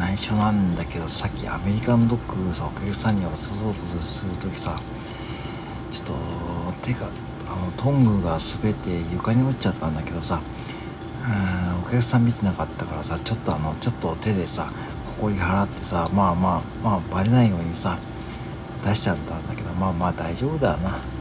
内緒なんだけどさっきアメリカンドッグさお客さんに渡そうとする時さちょっと手があのトングが滑って床に落ちちゃったんだけどさうんお客さん見てなかったからさちょっとあのちょっと手でさここに払ってさまあまあまあバレないようにさ出しちゃったんだけどまあまあ大丈夫だな。